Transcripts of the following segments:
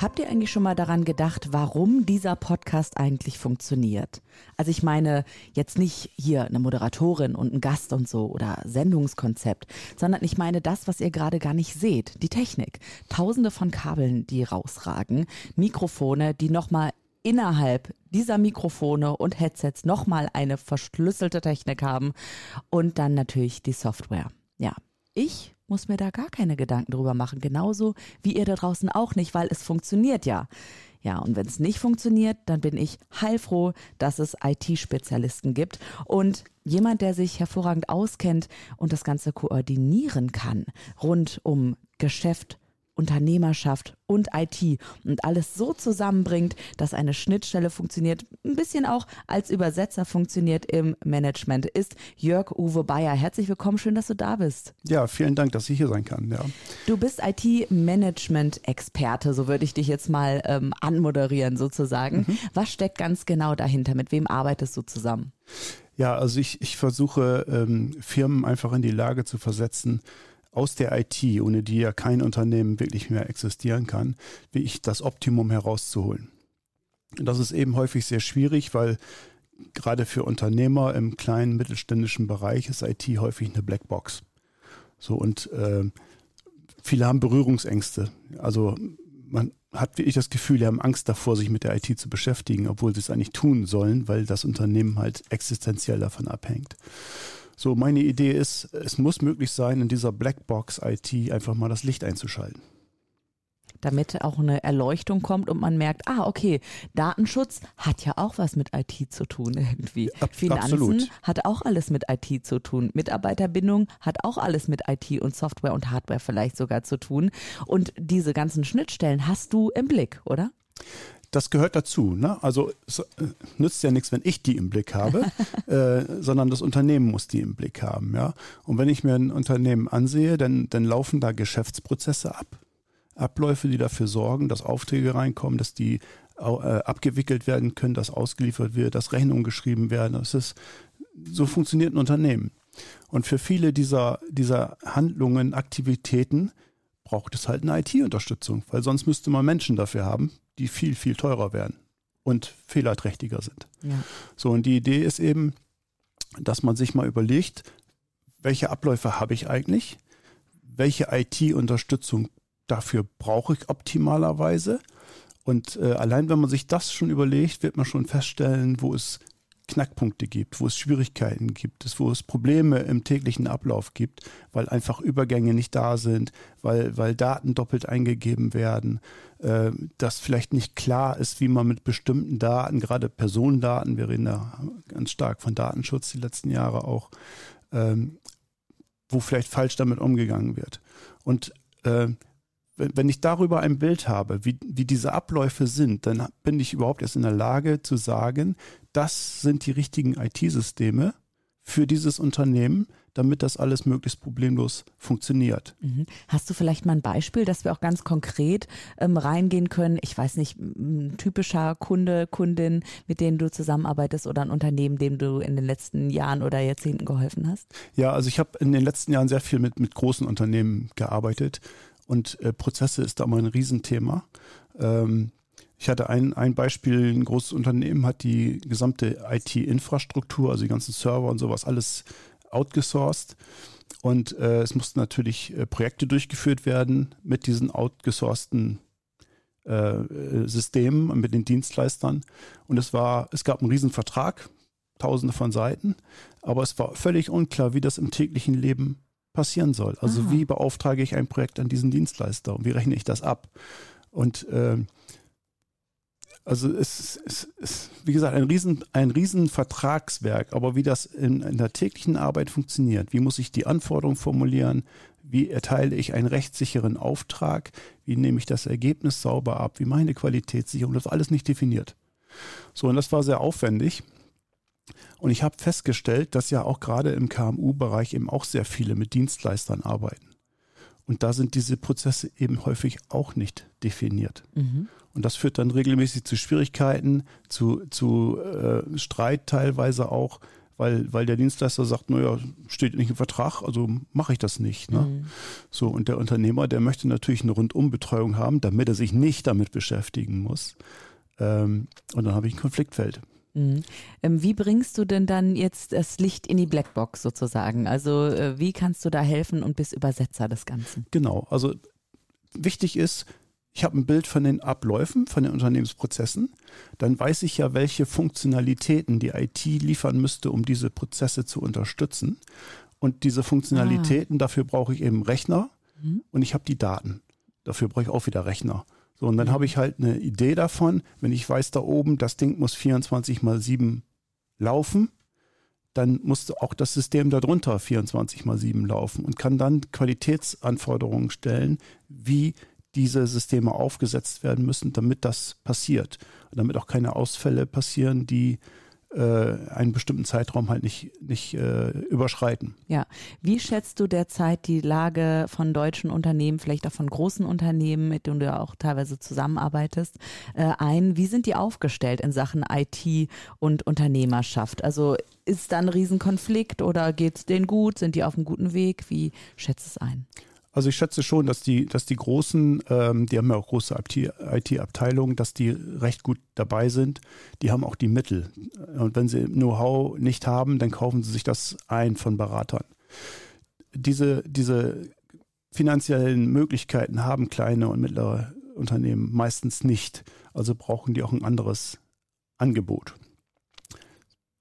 Habt ihr eigentlich schon mal daran gedacht, warum dieser Podcast eigentlich funktioniert? Also ich meine jetzt nicht hier eine Moderatorin und ein Gast und so oder Sendungskonzept, sondern ich meine das, was ihr gerade gar nicht seht, die Technik. Tausende von Kabeln, die rausragen, Mikrofone, die nochmal innerhalb dieser Mikrofone und Headsets nochmal eine verschlüsselte Technik haben und dann natürlich die Software. Ja, ich muss mir da gar keine Gedanken drüber machen. Genauso wie ihr da draußen auch nicht, weil es funktioniert ja. Ja, und wenn es nicht funktioniert, dann bin ich heilfroh, dass es IT-Spezialisten gibt und jemand, der sich hervorragend auskennt und das Ganze koordinieren kann rund um Geschäft, Unternehmerschaft und IT und alles so zusammenbringt, dass eine Schnittstelle funktioniert, ein bisschen auch als Übersetzer funktioniert im Management, ist Jörg Uwe Bayer. Herzlich willkommen, schön, dass du da bist. Ja, vielen Dank, dass ich hier sein kann. Ja. Du bist IT-Management-Experte, so würde ich dich jetzt mal ähm, anmoderieren sozusagen. Mhm. Was steckt ganz genau dahinter? Mit wem arbeitest du zusammen? Ja, also ich, ich versuche ähm, Firmen einfach in die Lage zu versetzen, aus der IT, ohne die ja kein Unternehmen wirklich mehr existieren kann, wie ich das Optimum herauszuholen. Und das ist eben häufig sehr schwierig, weil gerade für Unternehmer im kleinen mittelständischen Bereich ist IT häufig eine Blackbox. So und äh, viele haben Berührungsängste. Also man hat wirklich das Gefühl, die haben Angst davor, sich mit der IT zu beschäftigen, obwohl sie es eigentlich tun sollen, weil das Unternehmen halt existenziell davon abhängt. So, meine Idee ist, es muss möglich sein, in dieser Blackbox IT einfach mal das Licht einzuschalten. Damit auch eine Erleuchtung kommt und man merkt, ah, okay, Datenschutz hat ja auch was mit IT zu tun irgendwie. Ab, Finanzen absolut. hat auch alles mit IT zu tun. Mitarbeiterbindung hat auch alles mit IT und Software und Hardware vielleicht sogar zu tun. Und diese ganzen Schnittstellen hast du im Blick, oder? Das gehört dazu. Ne? Also es äh, nützt ja nichts, wenn ich die im Blick habe, äh, sondern das Unternehmen muss die im Blick haben. Ja? Und wenn ich mir ein Unternehmen ansehe, dann, dann laufen da Geschäftsprozesse ab. Abläufe, die dafür sorgen, dass Aufträge reinkommen, dass die äh, abgewickelt werden können, dass ausgeliefert wird, dass Rechnungen geschrieben werden. Das ist, so funktioniert ein Unternehmen. Und für viele dieser, dieser Handlungen, Aktivitäten braucht es halt eine IT-Unterstützung, weil sonst müsste man Menschen dafür haben, die viel, viel teurer werden und fehlerträchtiger sind. Ja. So, und die Idee ist eben, dass man sich mal überlegt, welche Abläufe habe ich eigentlich? Welche IT-Unterstützung dafür brauche ich optimalerweise? Und äh, allein wenn man sich das schon überlegt, wird man schon feststellen, wo es Knackpunkte gibt, wo es Schwierigkeiten gibt, wo es Probleme im täglichen Ablauf gibt, weil einfach Übergänge nicht da sind, weil, weil Daten doppelt eingegeben werden, äh, dass vielleicht nicht klar ist, wie man mit bestimmten Daten, gerade Personendaten, wir reden da ganz stark von Datenschutz die letzten Jahre auch, ähm, wo vielleicht falsch damit umgegangen wird. Und äh, wenn ich darüber ein Bild habe, wie, wie diese Abläufe sind, dann bin ich überhaupt erst in der Lage zu sagen, das sind die richtigen IT-Systeme für dieses Unternehmen, damit das alles möglichst problemlos funktioniert. Mhm. Hast du vielleicht mal ein Beispiel, dass wir auch ganz konkret ähm, reingehen können? Ich weiß nicht, ein typischer Kunde, Kundin, mit denen du zusammenarbeitest oder ein Unternehmen, dem du in den letzten Jahren oder Jahrzehnten geholfen hast? Ja, also ich habe in den letzten Jahren sehr viel mit, mit großen Unternehmen gearbeitet und äh, Prozesse ist da mal ein Riesenthema. Ähm, ich hatte ein, ein Beispiel, ein großes Unternehmen hat die gesamte IT-Infrastruktur, also die ganzen Server und sowas, alles outgesourced. Und äh, es mussten natürlich äh, Projekte durchgeführt werden mit diesen outgesourcten äh, Systemen, mit den Dienstleistern. Und es war, es gab einen Riesenvertrag, tausende von Seiten, aber es war völlig unklar, wie das im täglichen Leben passieren soll. Also Aha. wie beauftrage ich ein Projekt an diesen Dienstleister und wie rechne ich das ab? Und äh, also es ist, wie gesagt, ein riesen, ein riesen aber wie das in, in der täglichen Arbeit funktioniert, wie muss ich die Anforderungen formulieren, wie erteile ich einen rechtssicheren Auftrag, wie nehme ich das Ergebnis sauber ab, wie meine Qualitätssicherung, das alles nicht definiert. So, und das war sehr aufwendig. Und ich habe festgestellt, dass ja auch gerade im KMU-Bereich eben auch sehr viele mit Dienstleistern arbeiten. Und da sind diese Prozesse eben häufig auch nicht definiert. Mhm. Und das führt dann regelmäßig zu Schwierigkeiten, zu, zu äh, Streit teilweise auch, weil, weil der Dienstleister sagt, naja, steht nicht im Vertrag, also mache ich das nicht. Ne? Mhm. So, und der Unternehmer, der möchte natürlich eine Rundumbetreuung haben, damit er sich nicht damit beschäftigen muss. Ähm, und dann habe ich ein Konfliktfeld. Mhm. Ähm, wie bringst du denn dann jetzt das Licht in die Blackbox sozusagen? Also äh, wie kannst du da helfen und bist Übersetzer des Ganzen? Genau, also wichtig ist, ich habe ein Bild von den Abläufen, von den Unternehmensprozessen, dann weiß ich ja, welche Funktionalitäten die IT liefern müsste, um diese Prozesse zu unterstützen. Und diese Funktionalitäten, ah. dafür brauche ich eben Rechner mhm. und ich habe die Daten. Dafür brauche ich auch wieder Rechner. So, und dann mhm. habe ich halt eine Idee davon, wenn ich weiß, da oben, das Ding muss 24 mal 7 laufen, dann muss auch das System darunter 24 mal 7 laufen und kann dann Qualitätsanforderungen stellen, wie diese Systeme aufgesetzt werden müssen, damit das passiert. Und damit auch keine Ausfälle passieren, die äh, einen bestimmten Zeitraum halt nicht, nicht äh, überschreiten. Ja, wie schätzt du derzeit die Lage von deutschen Unternehmen, vielleicht auch von großen Unternehmen, mit denen du ja auch teilweise zusammenarbeitest, äh, ein? Wie sind die aufgestellt in Sachen IT und Unternehmerschaft? Also ist da ein Riesenkonflikt oder geht es denen gut? Sind die auf einem guten Weg? Wie schätzt es ein? Also ich schätze schon, dass die, dass die großen, ähm, die haben ja auch große IT-Abteilungen, dass die recht gut dabei sind. Die haben auch die Mittel. Und wenn sie Know-how nicht haben, dann kaufen sie sich das ein von Beratern. Diese, diese finanziellen Möglichkeiten haben kleine und mittlere Unternehmen meistens nicht. Also brauchen die auch ein anderes Angebot.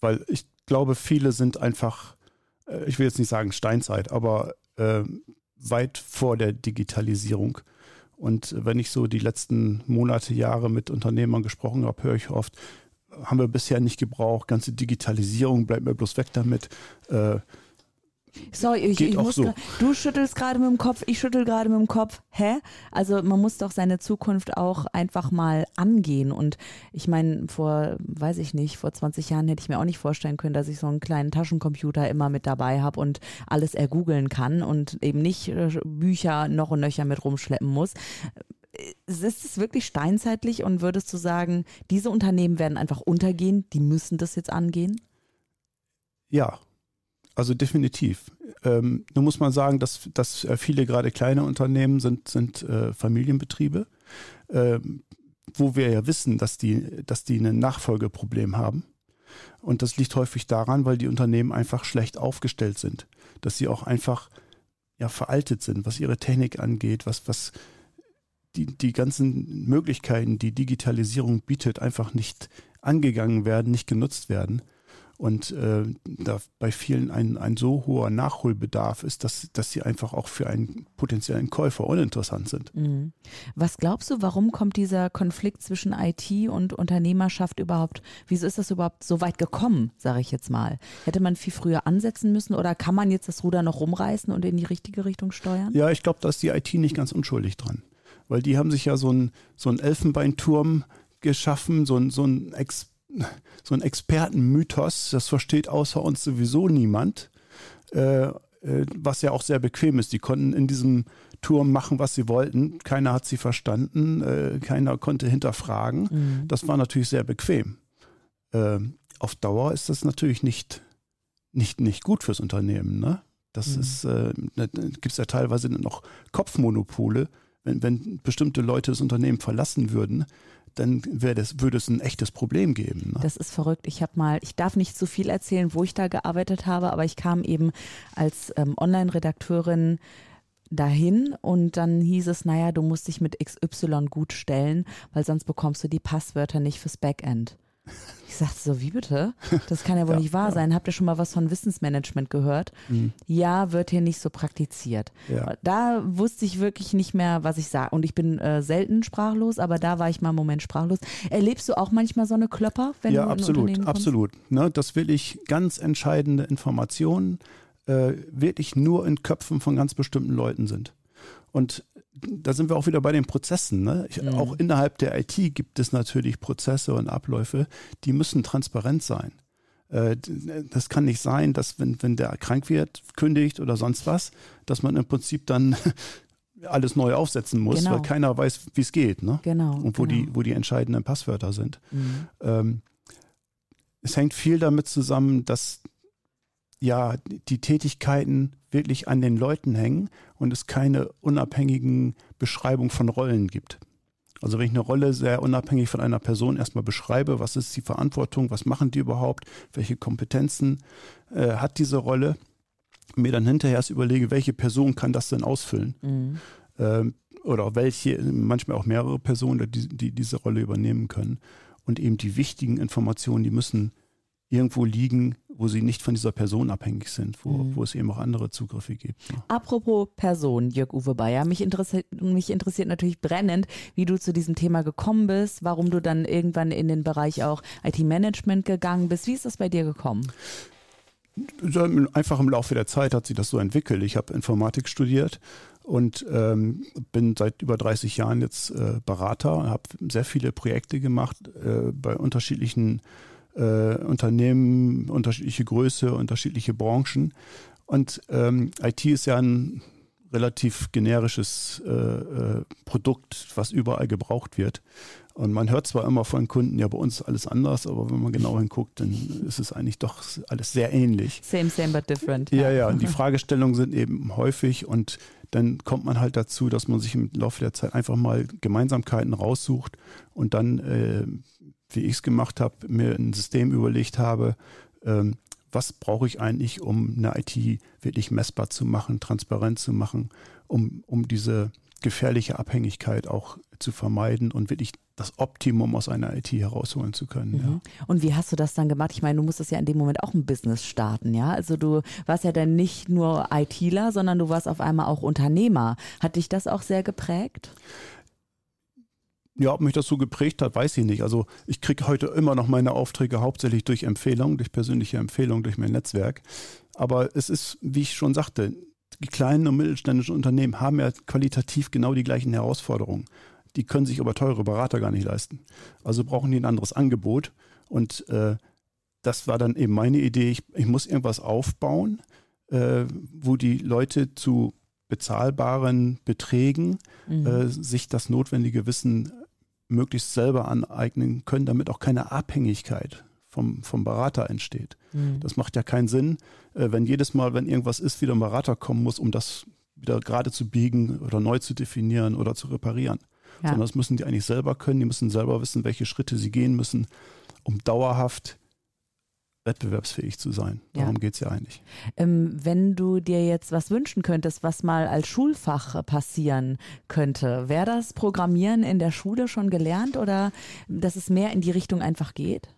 Weil ich glaube, viele sind einfach, äh, ich will jetzt nicht sagen Steinzeit, aber äh, weit vor der Digitalisierung. Und wenn ich so die letzten Monate, Jahre mit Unternehmern gesprochen habe, höre ich oft, haben wir bisher nicht gebraucht, ganze Digitalisierung, bleibt mir bloß weg damit. Äh, Sorry, ich, ich muss so. du schüttelst gerade mit dem Kopf, ich schüttel gerade mit dem Kopf. Hä? Also man muss doch seine Zukunft auch einfach mal angehen. Und ich meine, vor, weiß ich nicht, vor 20 Jahren hätte ich mir auch nicht vorstellen können, dass ich so einen kleinen Taschencomputer immer mit dabei habe und alles ergoogeln kann und eben nicht äh, Bücher noch und nöcher mit rumschleppen muss. Ist es wirklich steinzeitlich und würdest du sagen, diese Unternehmen werden einfach untergehen, die müssen das jetzt angehen? Ja, also definitiv. Ähm, nun muss man sagen, dass, dass äh, viele gerade kleine Unternehmen sind, sind äh, Familienbetriebe, äh, wo wir ja wissen, dass die, dass die ein Nachfolgeproblem haben. Und das liegt häufig daran, weil die Unternehmen einfach schlecht aufgestellt sind. Dass sie auch einfach ja, veraltet sind, was ihre Technik angeht, was, was die, die ganzen Möglichkeiten, die Digitalisierung bietet, einfach nicht angegangen werden, nicht genutzt werden und äh, da bei vielen ein, ein so hoher Nachholbedarf ist, dass, dass sie einfach auch für einen potenziellen Käufer uninteressant sind. Mhm. Was glaubst du, warum kommt dieser Konflikt zwischen IT und Unternehmerschaft überhaupt, wieso ist das überhaupt so weit gekommen, sage ich jetzt mal? Hätte man viel früher ansetzen müssen oder kann man jetzt das Ruder noch rumreißen und in die richtige Richtung steuern? Ja, ich glaube, da ist die IT nicht ganz unschuldig dran. Weil die haben sich ja so einen so Elfenbeinturm geschaffen, so ein, so ein Ex so ein Expertenmythos, das versteht außer uns sowieso niemand, äh, äh, was ja auch sehr bequem ist. Die konnten in diesem Turm machen, was sie wollten. Keiner hat sie verstanden, äh, keiner konnte hinterfragen. Mhm. Das war natürlich sehr bequem. Äh, auf Dauer ist das natürlich nicht, nicht, nicht gut fürs Unternehmen. Ne? Das mhm. ist, äh, ne, gibt es ja teilweise noch Kopfmonopole. Wenn, wenn bestimmte Leute das Unternehmen verlassen würden, dann das, würde es ein echtes Problem geben. Ne? Das ist verrückt. Ich habe mal, ich darf nicht zu viel erzählen, wo ich da gearbeitet habe, aber ich kam eben als ähm, Online-Redakteurin dahin und dann hieß es, naja, du musst dich mit XY gut stellen, weil sonst bekommst du die Passwörter nicht fürs Backend. Ich sagte so, wie bitte? Das kann ja wohl ja, nicht wahr ja. sein. Habt ihr schon mal was von Wissensmanagement gehört? Mhm. Ja, wird hier nicht so praktiziert. Ja. Da wusste ich wirklich nicht mehr, was ich sage. Und ich bin äh, selten sprachlos, aber da war ich mal einen Moment sprachlos. Erlebst du auch manchmal so eine Klöpper, wenn ja, du in absolut, kommst? absolut. Ne, das will ich ganz entscheidende Informationen äh, wirklich nur in Köpfen von ganz bestimmten Leuten sind. Und da sind wir auch wieder bei den Prozessen. Ne? Ich, mhm. Auch innerhalb der IT gibt es natürlich Prozesse und Abläufe, die müssen transparent sein. Äh, das kann nicht sein, dass wenn, wenn der krank wird, kündigt oder sonst was, dass man im Prinzip dann alles neu aufsetzen muss, genau. weil keiner weiß, wie es geht. Ne? Genau. Und wo, genau. Die, wo die entscheidenden Passwörter sind. Mhm. Ähm, es hängt viel damit zusammen, dass ja die Tätigkeiten wirklich an den Leuten hängen und es keine unabhängigen Beschreibungen von Rollen gibt. Also wenn ich eine Rolle sehr unabhängig von einer Person erstmal beschreibe, was ist die Verantwortung, was machen die überhaupt, welche Kompetenzen äh, hat diese Rolle, mir dann hinterher erst überlege, welche Person kann das denn ausfüllen. Mhm. Ähm, oder welche, manchmal auch mehrere Personen, die, die diese Rolle übernehmen können. Und eben die wichtigen Informationen, die müssen irgendwo liegen, wo sie nicht von dieser Person abhängig sind, wo, mhm. wo es eben auch andere Zugriffe gibt. Ja. Apropos Person, Jörg-Uwe Bayer, mich interessiert, mich interessiert natürlich brennend, wie du zu diesem Thema gekommen bist, warum du dann irgendwann in den Bereich auch IT-Management gegangen bist. Wie ist das bei dir gekommen? Einfach im Laufe der Zeit hat sich das so entwickelt. Ich habe Informatik studiert und ähm, bin seit über 30 Jahren jetzt äh, Berater, habe sehr viele Projekte gemacht äh, bei unterschiedlichen äh, Unternehmen, unterschiedliche Größe, unterschiedliche Branchen. Und ähm, IT ist ja ein relativ generisches äh, äh, Produkt, was überall gebraucht wird. Und man hört zwar immer von Kunden, ja, bei uns ist alles anders, aber wenn man genau hinguckt, dann ist es eigentlich doch alles sehr ähnlich. Same, same, but different. Ja, ja, und die Fragestellungen sind eben häufig und dann kommt man halt dazu, dass man sich im Laufe der Zeit einfach mal Gemeinsamkeiten raussucht und dann, äh, wie ich es gemacht habe, mir ein System überlegt habe, ähm, was brauche ich eigentlich, um eine IT wirklich messbar zu machen, transparent zu machen, um, um diese gefährliche Abhängigkeit auch zu vermeiden und wirklich das Optimum aus einer IT herausholen zu können. Mhm. Ja. Und wie hast du das dann gemacht? Ich meine, du musstest ja in dem Moment auch ein Business starten, ja? Also du warst ja dann nicht nur ITler, sondern du warst auf einmal auch Unternehmer. Hat dich das auch sehr geprägt? Ja, ob mich das so geprägt hat, weiß ich nicht. Also ich kriege heute immer noch meine Aufträge hauptsächlich durch Empfehlungen, durch persönliche Empfehlungen, durch mein Netzwerk. Aber es ist, wie ich schon sagte, die kleinen und mittelständischen Unternehmen haben ja qualitativ genau die gleichen Herausforderungen. Die können sich aber teure Berater gar nicht leisten. Also brauchen die ein anderes Angebot. Und äh, das war dann eben meine Idee. Ich, ich muss irgendwas aufbauen, äh, wo die Leute zu bezahlbaren Beträgen mhm. äh, sich das notwendige Wissen möglichst selber aneignen können, damit auch keine Abhängigkeit vom, vom Berater entsteht. Mhm. Das macht ja keinen Sinn, äh, wenn jedes Mal, wenn irgendwas ist, wieder ein Berater kommen muss, um das wieder gerade zu biegen oder neu zu definieren oder zu reparieren. Ja. Sondern das müssen die eigentlich selber können, die müssen selber wissen, welche Schritte sie gehen müssen, um dauerhaft wettbewerbsfähig zu sein. Darum ja. geht es ja eigentlich. Ähm, wenn du dir jetzt was wünschen könntest, was mal als Schulfach passieren könnte, wäre das Programmieren in der Schule schon gelernt oder dass es mehr in die Richtung einfach geht?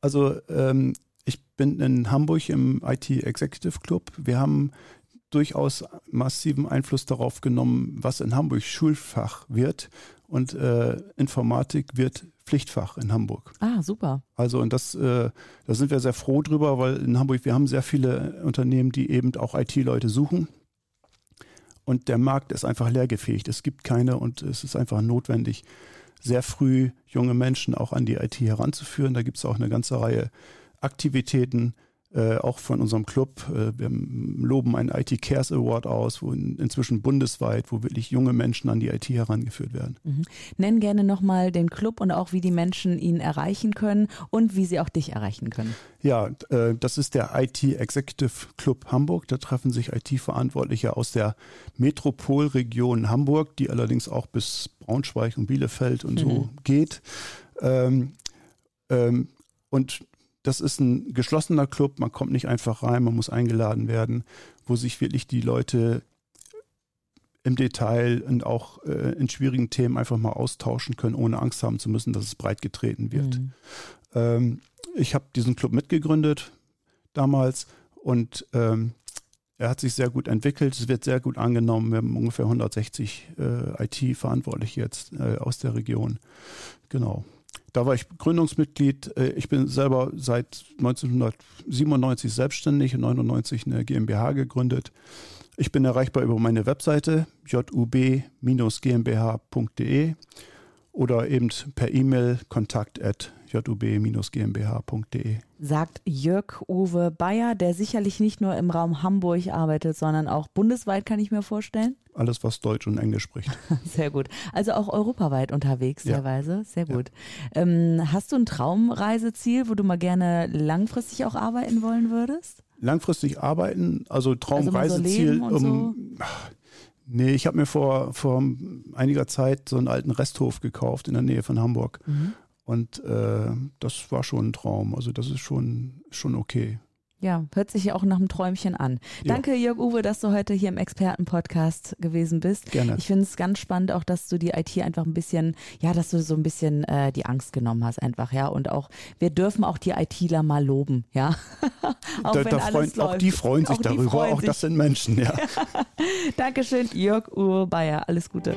Also ähm, ich bin in Hamburg im IT Executive Club. Wir haben durchaus massiven Einfluss darauf genommen, was in Hamburg Schulfach wird. Und äh, Informatik wird Pflichtfach in Hamburg. Ah, super. Also und das, äh, da sind wir sehr froh drüber, weil in Hamburg wir haben sehr viele Unternehmen, die eben auch IT-Leute suchen. Und der Markt ist einfach leergefähigt. Es gibt keine und es ist einfach notwendig, sehr früh junge Menschen auch an die IT heranzuführen. Da gibt es auch eine ganze Reihe Aktivitäten, äh, auch von unserem Club. Äh, wir loben einen IT Cares Award aus, wo in, inzwischen bundesweit, wo wirklich junge Menschen an die IT herangeführt werden. Mhm. Nenn gerne nochmal den Club und auch, wie die Menschen ihn erreichen können und wie sie auch dich erreichen können. Ja, äh, das ist der IT Executive Club Hamburg. Da treffen sich IT-Verantwortliche aus der Metropolregion Hamburg, die allerdings auch bis Braunschweig und Bielefeld und mhm. so geht. Ähm, ähm, und das ist ein geschlossener Club, man kommt nicht einfach rein, man muss eingeladen werden, wo sich wirklich die Leute im Detail und auch äh, in schwierigen Themen einfach mal austauschen können, ohne Angst haben zu müssen, dass es breit getreten wird. Mhm. Ähm, ich habe diesen Club mitgegründet damals und ähm, er hat sich sehr gut entwickelt, es wird sehr gut angenommen. Wir haben ungefähr 160 äh, IT-Verantwortliche jetzt äh, aus der Region. Genau. Da war ich Gründungsmitglied. Äh, ich bin selber seit 1997 selbstständig und 99 eine GmbH gegründet. Ich bin erreichbar über meine Webseite jub-gmbh.de oder eben per E-Mail kontakt at jub-gmbh.de. Sagt Jörg-Uwe Bayer, der sicherlich nicht nur im Raum Hamburg arbeitet, sondern auch bundesweit, kann ich mir vorstellen. Alles, was Deutsch und Englisch spricht. Sehr gut. Also auch europaweit unterwegs Ja. teilweise. Sehr gut. Ähm, hast du ein Traumreiseziel, wo du mal gerne langfristig auch arbeiten wollen würdest? Langfristig arbeiten, also Traumreiseziel. leben und um, Ach, Nee, ich habe mir vor, vor einiger Zeit so einen alten Resthof gekauft in der Nähe von Hamburg. Mhm. Und äh, das war schon ein Traum. Also das ist schon, schon okay. Ja, hört sich ja auch nach einem Träumchen an. Ja. Danke, Jörg-Uwe, dass du heute hier im Expertenpodcast gewesen bist. Gerne. Ich finde es ganz spannend auch, dass du die IT einfach ein bisschen, ja, dass du so ein bisschen äh, die Angst genommen hast einfach, ja. Und auch, wir dürfen auch die ITler mal loben, ja. auch da, wenn da alles freuen, auch die freuen sich Auch darüber. freuen auch sich. das sind Menschen, ja. Dankeschön, Jörg-Uwe Bayer. Alles Gute.